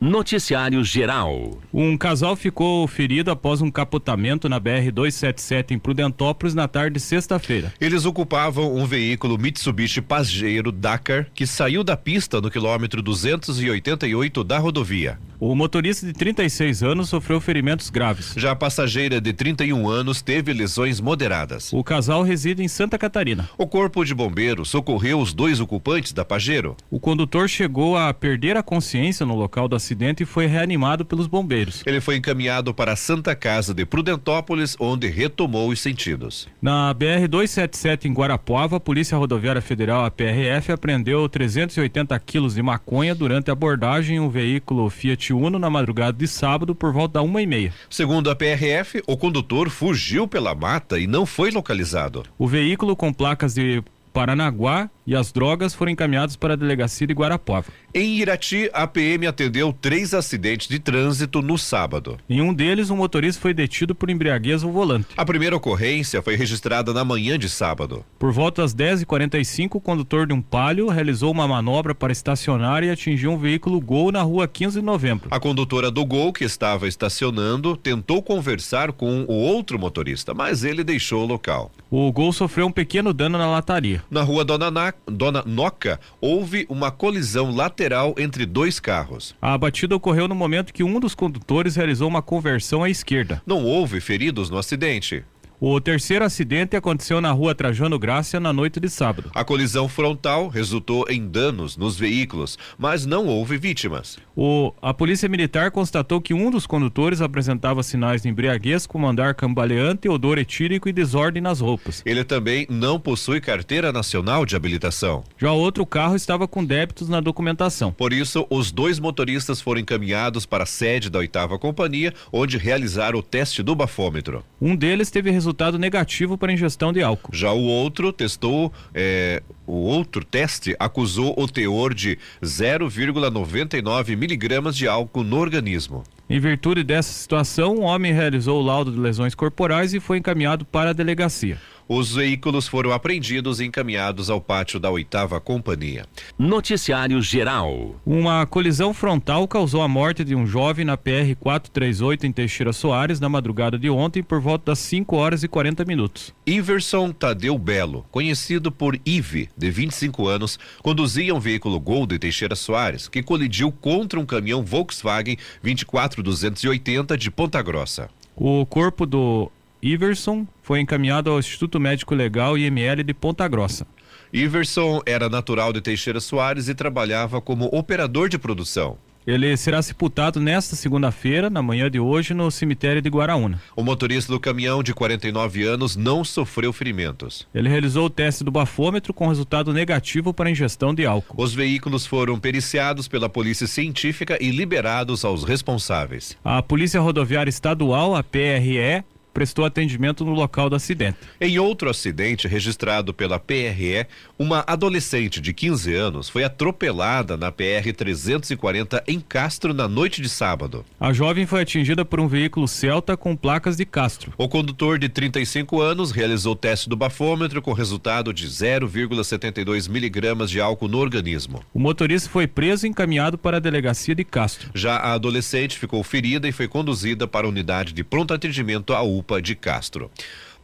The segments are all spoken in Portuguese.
Noticiário Geral. Um casal ficou ferido após um capotamento na BR-277 em Prudentópolis na tarde de sexta-feira. Eles ocupavam um veículo Mitsubishi Pajero Dakar que saiu da pista no quilômetro 288 da rodovia. O motorista de 36 anos sofreu ferimentos graves. Já a passageira de 31 anos teve lesões moderadas. O casal reside em Santa Catarina. O corpo de bombeiros socorreu os dois ocupantes da Pajero. O condutor chegou a perder a consciência no local do acidente e foi reanimado pelos bombeiros. Ele foi encaminhado para a Santa Casa de Prudentópolis, onde retomou os sentidos. Na BR-277 em Guarapuava, a Polícia Rodoviária Federal, a PRF, apreendeu 380 quilos de maconha durante a abordagem em um veículo Fiat Uno na madrugada de sábado por volta da uma e meia. Segundo a PRF, o condutor fugiu pela mata e não foi localizado. O veículo com placas de Paranaguá e as drogas foram encaminhadas para a delegacia de Guarapuava. Em Irati, a PM atendeu três acidentes de trânsito no sábado. Em um deles, um motorista foi detido por embriaguez ao volante. A primeira ocorrência foi registrada na manhã de sábado. Por volta das 10h45, o condutor de um palio realizou uma manobra para estacionar e atingiu um veículo Gol na rua 15 de novembro. A condutora do Gol, que estava estacionando, tentou conversar com o outro motorista, mas ele deixou o local. O Gol sofreu um pequeno dano na lataria. Na rua Dona, Na... Dona Noca, houve uma colisão lateral entre dois carros. A batida ocorreu no momento que um dos condutores realizou uma conversão à esquerda. Não houve feridos no acidente. O terceiro acidente aconteceu na rua Trajano Grácia na noite de sábado. A colisão frontal resultou em danos nos veículos, mas não houve vítimas. O, a Polícia Militar constatou que um dos condutores apresentava sinais de embriaguez, como andar cambaleante, odor etílico e desordem nas roupas. Ele também não possui carteira nacional de habilitação. Já outro carro estava com débitos na documentação. Por isso, os dois motoristas foram encaminhados para a sede da oitava companhia, onde realizaram o teste do bafômetro. Um deles teve resultado negativo para ingestão de álcool. Já o outro testou, é, o outro teste acusou o teor de 0,99 miligramas de álcool no organismo. Em virtude dessa situação, o homem realizou o laudo de lesões corporais e foi encaminhado para a delegacia. Os veículos foram apreendidos e encaminhados ao pátio da oitava companhia. Noticiário Geral. Uma colisão frontal causou a morte de um jovem na PR 438 em Teixeira Soares na madrugada de ontem por volta das 5 horas e 40 minutos. Iverson Tadeu Belo, conhecido por Ive, de 25 anos, conduzia um veículo Gol de Teixeira Soares que colidiu contra um caminhão Volkswagen 24280 de Ponta Grossa. O corpo do Iverson foi encaminhado ao Instituto Médico Legal IML de Ponta Grossa. Iverson era natural de Teixeira Soares e trabalhava como operador de produção. Ele será sepultado nesta segunda-feira, na manhã de hoje, no cemitério de Guaraúna. O motorista do caminhão, de 49 anos, não sofreu ferimentos. Ele realizou o teste do bafômetro com resultado negativo para ingestão de álcool. Os veículos foram periciados pela Polícia Científica e liberados aos responsáveis. A Polícia Rodoviária Estadual, a PRE, prestou atendimento no local do acidente. Em outro acidente registrado pela PRE, uma adolescente de 15 anos foi atropelada na PR 340 em Castro na noite de sábado. A jovem foi atingida por um veículo Celta com placas de Castro. O condutor de 35 anos realizou teste do bafômetro com resultado de 0,72 miligramas de álcool no organismo. O motorista foi preso e encaminhado para a delegacia de Castro. Já a adolescente ficou ferida e foi conduzida para a unidade de pronto atendimento à UPA de Castro.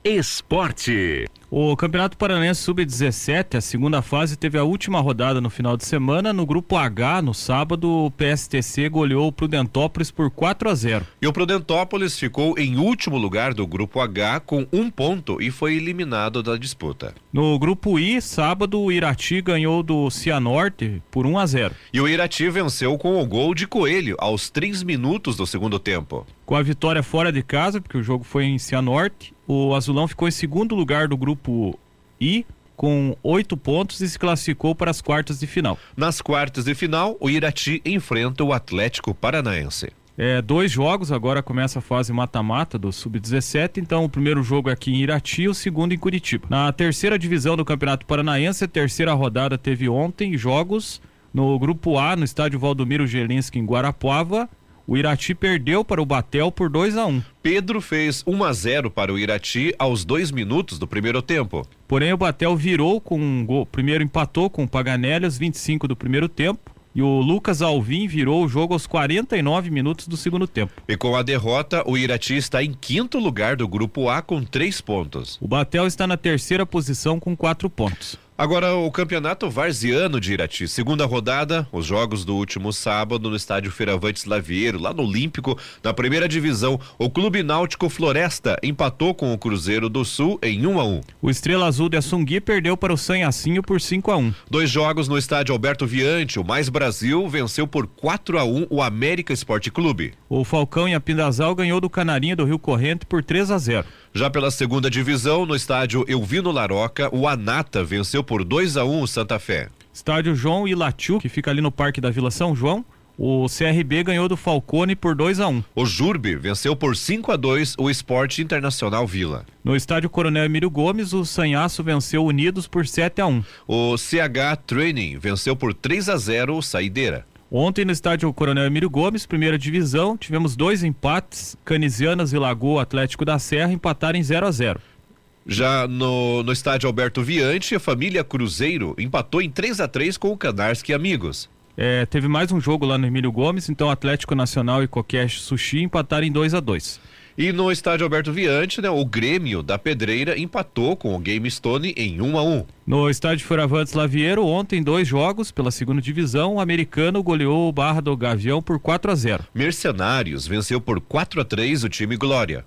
Esporte. O Campeonato Paranaense Sub-17, a segunda fase, teve a última rodada no final de semana. No grupo H, no sábado, o PSTC goleou o Prudentópolis por 4 a 0. E o Prudentópolis ficou em último lugar do grupo H com um ponto e foi eliminado da disputa. No grupo I, sábado, o Irati ganhou do Cianorte por 1 a 0. E o Irati venceu com o gol de Coelho aos 3 minutos do segundo tempo. Com a vitória fora de casa, porque o jogo foi em Cianorte, o Azulão ficou em segundo lugar do grupo I, com oito pontos e se classificou para as quartas de final. Nas quartas de final, o Irati enfrenta o Atlético Paranaense. É, dois jogos, agora começa a fase mata-mata do Sub-17, então o primeiro jogo é aqui em Irati e o segundo em Curitiba. Na terceira divisão do Campeonato Paranaense, a terceira rodada teve ontem jogos no Grupo A, no estádio Valdomiro Gelinski em Guarapuava, o Irati perdeu para o Batel por 2 a 1 um. Pedro fez 1 a 0 para o Irati aos dois minutos do primeiro tempo. Porém, o Batel virou com um gol. Primeiro empatou com o Paganelli aos 25 do primeiro tempo. e o Lucas Alvim virou o jogo aos 49 minutos do segundo tempo. E com a derrota, o Irati está em quinto lugar do grupo A com três pontos. O Batel está na terceira posição com quatro pontos. Agora, o campeonato varziano de Irati, segunda rodada, os jogos do último sábado no estádio Feiravante Lavieiro, lá no Olímpico, na primeira divisão, o Clube Náutico Floresta empatou com o Cruzeiro do Sul em 1 a 1. O Estrela Azul de Assungui perdeu para o Sanhacinho por 5 a 1. Dois jogos no estádio Alberto Viante, o Mais Brasil venceu por 4 a 1 o América Esporte Clube. O Falcão em Apindazal ganhou do Canarinho do Rio Corrente por 3 a 0. Já pela segunda divisão, no estádio Elvino Laroca, o Anata venceu por 2 a 1 o Santa Fé. Estádio João Ilatiu, que fica ali no Parque da Vila São João, o CRB ganhou do Falcone por 2 a 1. O Jurbe venceu por 5 a 2 o Esporte Internacional Vila. No estádio Coronel Emílio Gomes, o Sanhaço venceu Unidos por 7 a 1. O CH Training venceu por 3 a 0 o Saideira. Ontem no estádio Coronel Emílio Gomes, primeira divisão, tivemos dois empates. Canisianas e Lagoa Atlético da Serra empataram em 0 a 0. Já no, no estádio Alberto Viante, a família Cruzeiro empatou em 3 a 3 com o Canarski Amigos. É, teve mais um jogo lá no Emílio Gomes, então Atlético Nacional e Coqueche Sushi empataram em 2 a 2 E no estádio Alberto Viante, né, o Grêmio da Pedreira empatou com o Game Stone em 1 a 1. No estádio Furavantes Lavieiro, ontem, dois jogos pela segunda divisão, o americano goleou o Barra do Gavião por 4 a 0 Mercenários venceu por 4 a 3 o time Glória.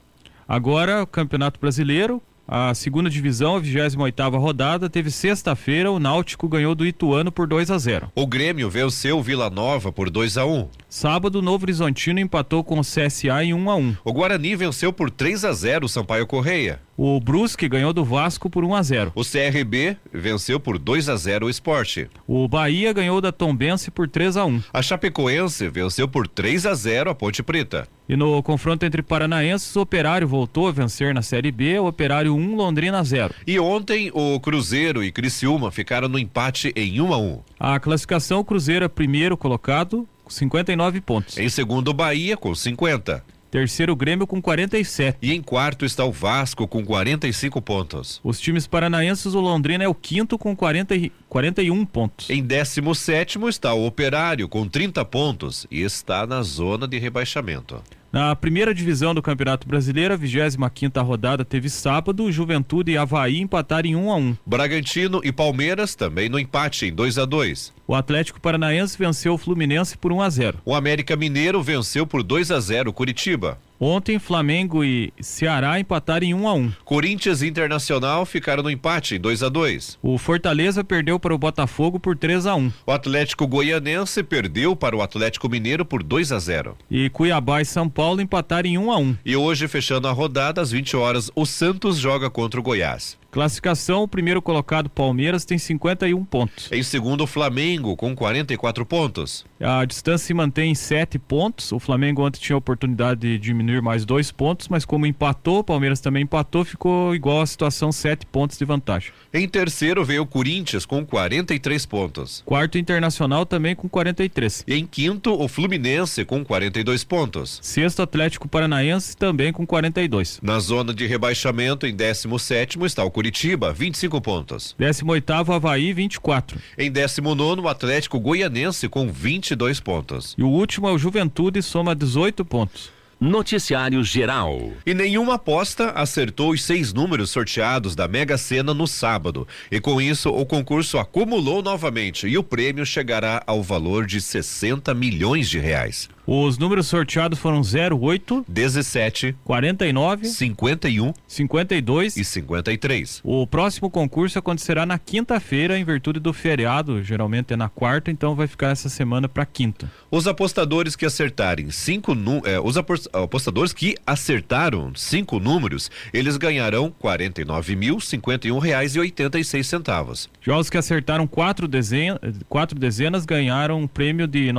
Agora, o Campeonato Brasileiro, a segunda divisão, a 28 rodada, teve sexta-feira, o Náutico ganhou do Ituano por 2 a 0. O Grêmio venceu o Vila Nova por 2 a 1. Sábado, o Novo Horizontino empatou com o CSA em 1 a 1. O Guarani venceu por 3 a 0 o Sampaio Correia. O Brusque ganhou do Vasco por 1 a 0. O CRB venceu por 2 a 0 o Esporte. O Bahia ganhou da Tombense por 3 a 1. A Chapecoense venceu por 3 a 0 a Ponte Preta. E no confronto entre paranaenses, o Operário voltou a vencer na Série B, o Operário 1, Londrina 0. E ontem o Cruzeiro e Criciúma ficaram no empate em 1 a 1. A classificação, o Cruzeiro é primeiro colocado, com 59 pontos. Em segundo, o Bahia com 50. Terceiro, Grêmio com 47. E em quarto está o Vasco com 45 pontos. Os times paranaenses, o Londrina é o quinto com 40, e- 41 pontos. Em 17 está o Operário com 30 pontos e está na zona de rebaixamento. Na primeira divisão do Campeonato Brasileiro, a 25ª rodada teve sábado, Juventude e Havaí empataram em 1 a 1. Bragantino e Palmeiras também no empate em 2 a 2. O Atlético Paranaense venceu o Fluminense por 1 a 0. O América Mineiro venceu por 2 a 0 Curitiba. Ontem, Flamengo e Ceará empataram em 1 a 1. Corinthians e Internacional ficaram no empate em 2 a 2. O Fortaleza perdeu para o Botafogo por 3 a 1. O Atlético Goianense perdeu para o Atlético Mineiro por 2 a 0. E Cuiabá e São Paulo empataram em 1 a 1. E hoje, fechando a rodada, às 20 horas, o Santos joga contra o Goiás. Classificação, o primeiro colocado Palmeiras tem 51 pontos. Em segundo, o Flamengo com 44 pontos. A distância se mantém em 7 pontos. O Flamengo ontem tinha a oportunidade de diminuir mais dois pontos, mas como empatou, o Palmeiras também empatou, ficou igual a situação, 7 pontos de vantagem. Em terceiro veio o Corinthians com 43 pontos. Quarto Internacional também com 43. E em quinto, o Fluminense com 42 pontos. Sexto Atlético Paranaense também com 42. Na zona de rebaixamento, em 17 está o Curitiba, 25 pontos. 18º Havaí 24. Em 19 o Atlético Goianense com 22 pontos. E o último é o Juventude, soma 18 pontos. Noticiário Geral. E nenhuma aposta acertou os seis números sorteados da Mega Sena no sábado. E com isso, o concurso acumulou novamente e o prêmio chegará ao valor de 60 milhões de reais. Os números sorteados foram 08, 17, 49, 51 52 e 53. O próximo concurso acontecerá na quinta-feira, em virtude do feriado. Geralmente é na quarta, então vai ficar essa semana para quinta. Os apostadores que acertarem cinco eh, os apos- apostadores que acertaram cinco números, eles ganharão 49.051 reais e 86 centavos. Já os que acertaram quatro, dezen quatro dezenas ganharam um prêmio de R$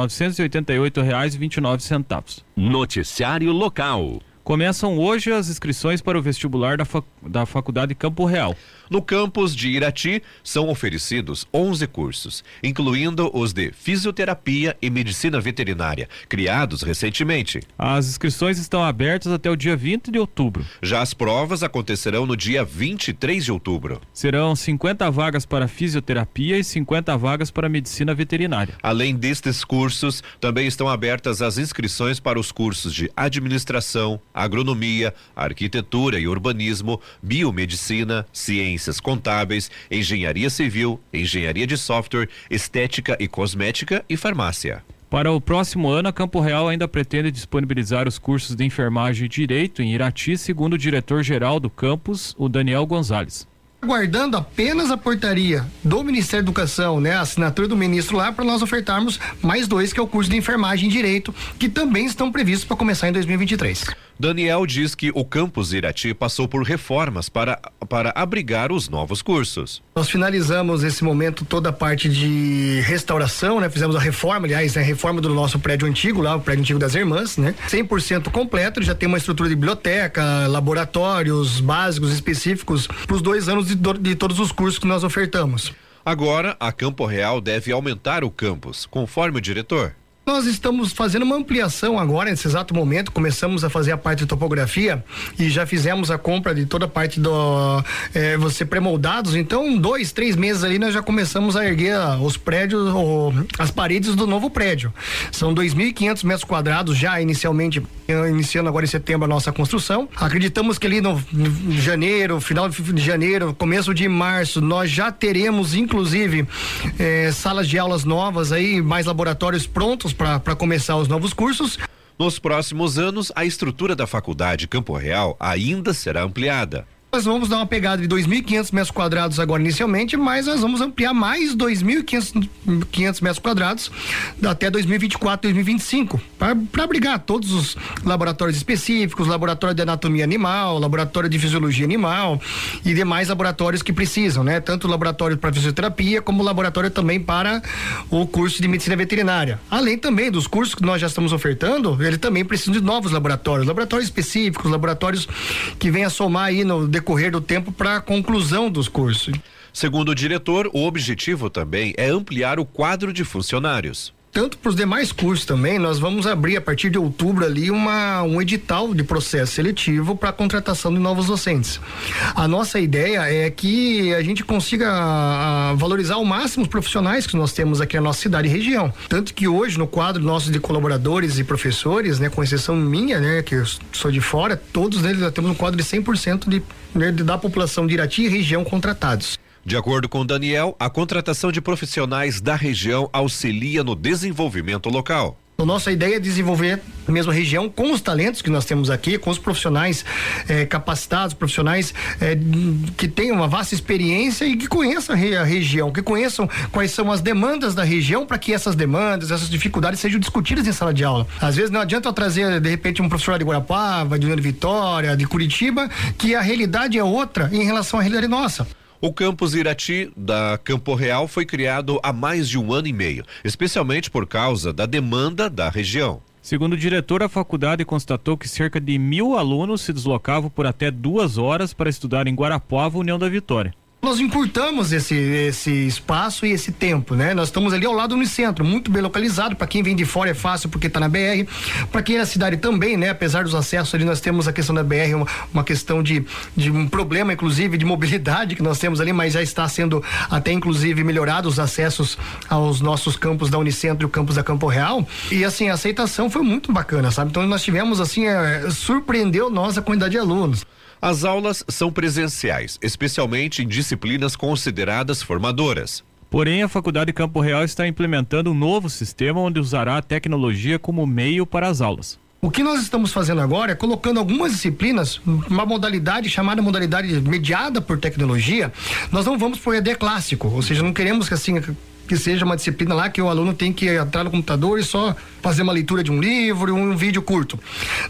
988,29. Noticiário Local. Começam hoje as inscrições para o vestibular da, fac da Faculdade Campo Real. No campus de Irati são oferecidos 11 cursos, incluindo os de fisioterapia e medicina veterinária, criados recentemente. As inscrições estão abertas até o dia 20 de outubro. Já as provas acontecerão no dia 23 de outubro. Serão 50 vagas para fisioterapia e 50 vagas para medicina veterinária. Além destes cursos, também estão abertas as inscrições para os cursos de administração, agronomia, arquitetura e urbanismo, biomedicina, ciência ciências contábeis, engenharia civil, engenharia de software, estética e cosmética e farmácia. Para o próximo ano, a Campo Real ainda pretende disponibilizar os cursos de enfermagem e direito em Irati, segundo o diretor-geral do campus, o Daniel Gonzalez aguardando apenas a portaria do Ministério da Educação, né, a assinatura do ministro lá para nós ofertarmos mais dois que é o curso de enfermagem e direito, que também estão previstos para começar em 2023. Daniel diz que o campus Irati passou por reformas para, para abrigar os novos cursos. Nós finalizamos esse momento toda a parte de restauração, né? Fizemos a reforma, aliás, a reforma do nosso prédio antigo lá, o prédio antigo das irmãs, né? 100% completo, já tem uma estrutura de biblioteca, laboratórios básicos específicos para os dois anos de, de todos os cursos que nós ofertamos. Agora, a Campo Real deve aumentar o campus, conforme o diretor. Nós estamos fazendo uma ampliação agora, nesse exato momento. Começamos a fazer a parte de topografia e já fizemos a compra de toda a parte do é, você pré-moldados. Então, dois, três meses ali, nós já começamos a erguer os prédios, ou, as paredes do novo prédio. São 2.500 metros quadrados já inicialmente, iniciando agora em setembro a nossa construção. Acreditamos que ali no, janeiro, final de janeiro, começo de março, nós já teremos, inclusive, é, salas de aulas novas aí, mais laboratórios prontos para começar os novos cursos. Nos próximos anos, a estrutura da faculdade Campo Real ainda será ampliada. Nós vamos dar uma pegada de 2.500 metros quadrados agora inicialmente, mas nós vamos ampliar mais 2.500 metros quadrados até 2024, 2025, para abrigar todos os laboratórios específicos, laboratório de anatomia animal, laboratório de fisiologia animal e demais laboratórios que precisam, né? Tanto laboratório para fisioterapia como laboratório também para o curso de medicina veterinária. Além também dos cursos que nós já estamos ofertando, ele também precisa de novos laboratórios, laboratórios específicos, laboratórios que venham a somar aí no decorrer do tempo para a conclusão dos cursos. Segundo o diretor, o objetivo também é ampliar o quadro de funcionários tanto para os demais cursos também, nós vamos abrir a partir de outubro ali uma, um edital de processo seletivo para a contratação de novos docentes. A nossa ideia é que a gente consiga valorizar ao máximo os profissionais que nós temos aqui na nossa cidade e região. Tanto que hoje, no quadro nosso de colaboradores e professores, né, com exceção minha, né, que eu sou de fora, todos eles já temos um quadro de 100% de, né, da população de Irati e região contratados. De acordo com Daniel, a contratação de profissionais da região auxilia no desenvolvimento local. A nossa ideia é desenvolver a mesma região com os talentos que nós temos aqui, com os profissionais eh, capacitados, profissionais eh, que tenham uma vasta experiência e que conheçam a, região, que conheçam quais são as demandas da região para que essas demandas, essas dificuldades sejam discutidas em sala de aula. Às vezes não adianta eu trazer de repente um professor de Guarapava, de União de Vitória, de Curitiba, que a realidade é outra em relação à realidade nossa. O campus Irati da Campo Real foi criado há mais de um ano e meio, especialmente por causa da demanda da região. Segundo o diretor, a faculdade constatou que cerca de mil alunos se deslocavam por até duas horas para estudar em Guarapuava, União da Vitória nós encurtamos esse, esse espaço e esse tempo, né? Nós estamos ali ao lado do centro, muito bem localizado. Para quem vem de fora é fácil porque está na BR. Para quem é da cidade também, né? Apesar dos acessos ali, nós temos a questão da BR, uma, uma questão de, de um problema, inclusive, de mobilidade que nós temos ali, mas já está sendo até inclusive melhorado os acessos aos nossos campos da Unicentro e o campus da Campo Real. E assim, a aceitação foi muito bacana, sabe? Então nós tivemos assim, é, surpreendeu nós a quantidade de alunos. As aulas são presenciais, especialmente em disciplinas consideradas formadoras. Porém, a Faculdade Campo Real está implementando um novo sistema onde usará a tecnologia como meio para as aulas. O que nós estamos fazendo agora é colocando algumas disciplinas, uma modalidade chamada modalidade mediada por tecnologia. Nós não vamos por ED clássico, ou seja, não queremos que assim que seja uma disciplina lá que o aluno tem que entrar no computador e só fazer uma leitura de um livro, um vídeo curto.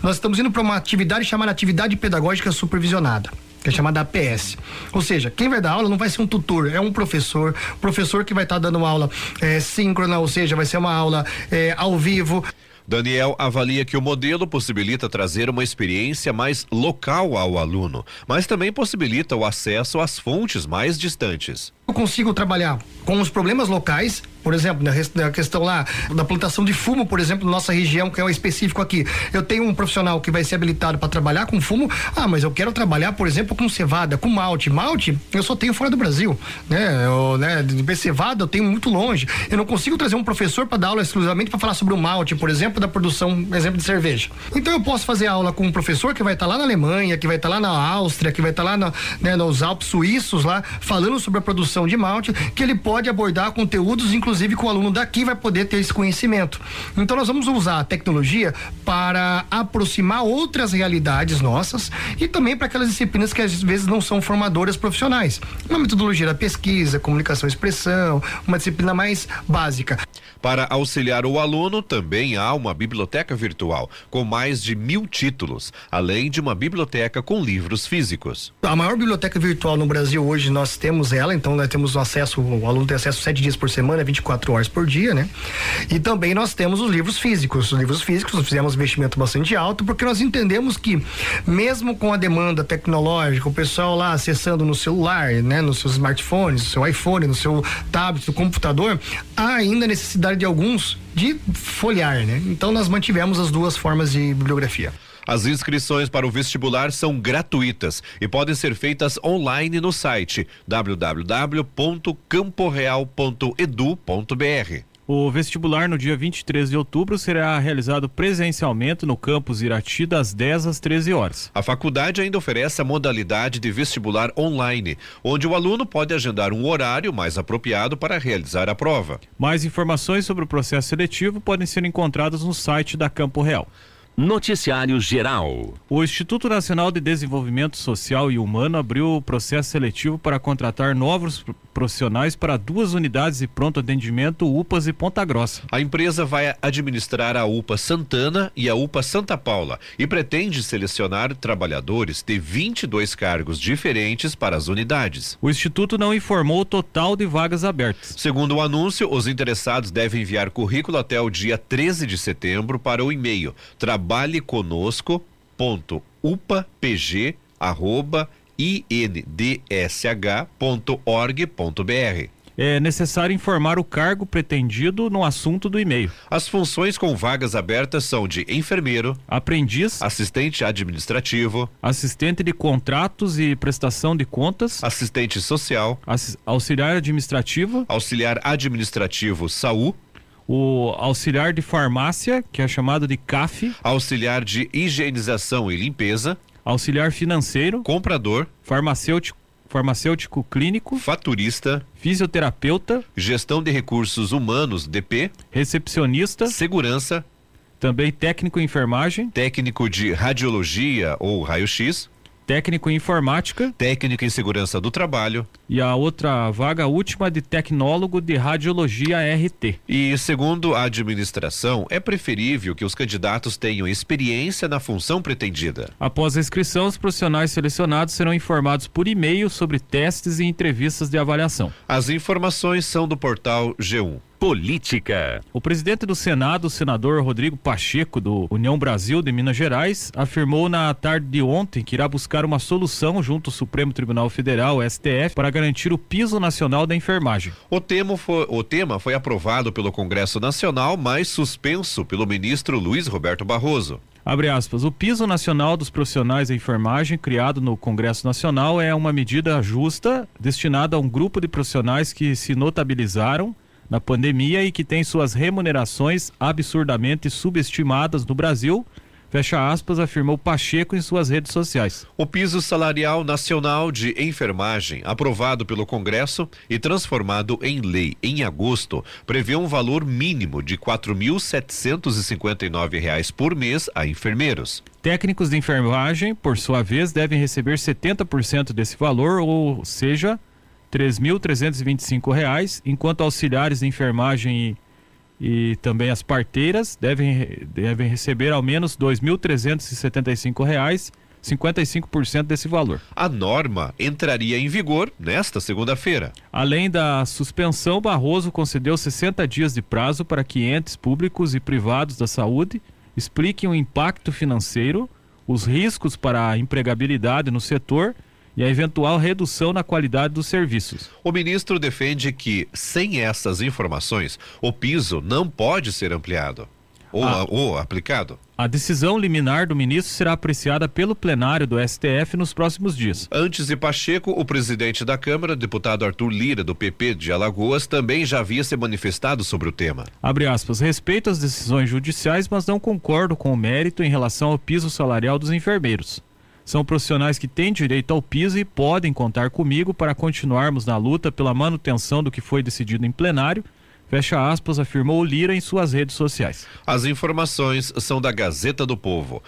Nós estamos indo para uma atividade chamada atividade pedagógica supervisionada que é chamada APS. Ou seja, quem vai dar aula não vai ser um tutor, é um professor, professor que vai estar tá dando aula é, síncrona, ou seja, vai ser uma aula é, ao vivo. Daniel avalia que o modelo possibilita trazer uma experiência mais local ao aluno, mas também possibilita o acesso às fontes mais distantes. Eu consigo trabalhar com os problemas locais, por exemplo, na, questão lá da plantação de fumo, por exemplo, na nossa região, que é o específico aqui. Eu tenho um profissional que vai ser habilitado para trabalhar com fumo. Ah, mas eu quero trabalhar, por exemplo, com cevada, com malte. Malte, eu só tenho fora do Brasil, né? Eu, né de cevada eu tenho muito longe. Eu não consigo trazer um professor para dar aula exclusivamente para falar sobre o malte, por exemplo, da produção, exemplo de cerveja. Então eu posso fazer aula com um professor que vai estar tá lá na Alemanha, que vai estar tá lá na Áustria, que vai estar tá lá na, né, nos Alpes suíços lá, falando sobre a produção produção de malte, que ele pode abordar conteúdos, inclusive com o aluno daqui vai poder ter esse conhecimento. Então nós vamos usar a tecnologia para aproximar outras realidades nossas e também para aquelas disciplinas que às vezes não são formadoras profissionais. Uma metodologia da pesquisa, comunicação e expressão, uma disciplina mais básica. Para auxiliar o aluno, também há uma biblioteca virtual com mais de mil títulos, além de uma biblioteca com livros físicos. A maior biblioteca virtual no Brasil hoje nós temos ela, então nós temos acesso, o aluno tem acesso sete dias por semana, 24 horas por dia, né? E também nós temos os livros físicos. Os livros físicos nós fizemos investimento bastante alto porque nós entendemos que mesmo com a demanda tecnológica, o pessoal lá acessando no celular, né, nos seus smartphones, no seu iPhone, no seu tablet, no computador, há ainda necessidade de alguns de folhear, né? Então nós mantivemos as duas formas de bibliografia. As inscrições para o vestibular são gratuitas e podem ser feitas online no site www.camporeal.edu.br. O vestibular no dia 23 de outubro será realizado presencialmente no campus Irati das 10 às 13 horas. A faculdade ainda oferece a modalidade de vestibular online, onde o aluno pode agendar um horário mais apropriado para realizar a prova. Mais informações sobre o processo seletivo podem ser encontradas no site da Campo Real. Noticiário Geral. O Instituto Nacional de Desenvolvimento Social e Humano abriu o processo seletivo para contratar novos profissionais para duas unidades de pronto atendimento UPAs e Ponta Grossa. A empresa vai administrar a UPA Santana e a UPA Santa Paula e pretende selecionar trabalhadores de 22 cargos diferentes para as unidades. O Instituto não informou o total de vagas abertas. Segundo o anúncio, os interessados devem enviar currículo até o dia 13 de setembro para o e-mail trabalheconosco.upapg@indsh.org.br é necessário informar o cargo pretendido no assunto do e-mail. As funções com vagas abertas são de enfermeiro, aprendiz, assistente administrativo, assistente de contratos e prestação de contas, assistente social, auxiliar administrativo, auxiliar administrativo saúde o auxiliar de farmácia, que é chamado de CAF, auxiliar de higienização e limpeza, auxiliar financeiro, comprador, farmacêutico, farmacêutico clínico, faturista, fisioterapeuta, gestão de recursos humanos DP, recepcionista, segurança, também técnico em enfermagem, técnico de radiologia ou raio-x, técnico em informática, técnico em segurança do trabalho e a outra vaga última de tecnólogo de radiologia RT. E segundo a administração, é preferível que os candidatos tenham experiência na função pretendida. Após a inscrição, os profissionais selecionados serão informados por e-mail sobre testes e entrevistas de avaliação. As informações são do portal G1. Política. O presidente do Senado, o senador Rodrigo Pacheco, do União Brasil de Minas Gerais, afirmou na tarde de ontem que irá buscar uma solução junto ao Supremo Tribunal Federal, STF, para garantir o piso nacional da enfermagem. O tema foi, o tema foi aprovado pelo Congresso Nacional, mas suspenso pelo ministro Luiz Roberto Barroso. Abre aspas, o piso nacional dos profissionais da enfermagem criado no Congresso Nacional é uma medida justa destinada a um grupo de profissionais que se notabilizaram na pandemia e que tem suas remunerações absurdamente subestimadas no Brasil. Fecha aspas, afirmou Pacheco em suas redes sociais. O piso salarial nacional de enfermagem, aprovado pelo Congresso e transformado em lei em agosto, prevê um valor mínimo de 4.759 reais por mês a enfermeiros. Técnicos de enfermagem, por sua vez, devem receber 70% desse valor, ou seja, R$ 3.325, enquanto auxiliares de enfermagem e, e também as parteiras devem, devem receber ao menos R$ 2.375 55% desse valor. A norma entraria em vigor nesta segunda-feira. Além da suspensão, Barroso concedeu 60 dias de prazo para que entes públicos e privados da saúde expliquem o impacto financeiro, os riscos para a empregabilidade no setor e a eventual redução na qualidade dos serviços. O ministro defende que, sem essas informações, o piso não pode ser ampliado ou, ah. ou aplicado. A decisão liminar do ministro será apreciada pelo plenário do STF nos próximos dias. Antes de Pacheco, o presidente da Câmara, deputado Arthur Lira, do PP de Alagoas, também já havia se manifestado sobre o tema. Abre aspas, respeito as decisões judiciais, mas não concordo com o mérito em relação ao piso salarial dos enfermeiros. São profissionais que têm direito ao piso e podem contar comigo para continuarmos na luta pela manutenção do que foi decidido em plenário Fecha aspas, afirmou Lira em suas redes sociais. As informações são da Gazeta do Povo.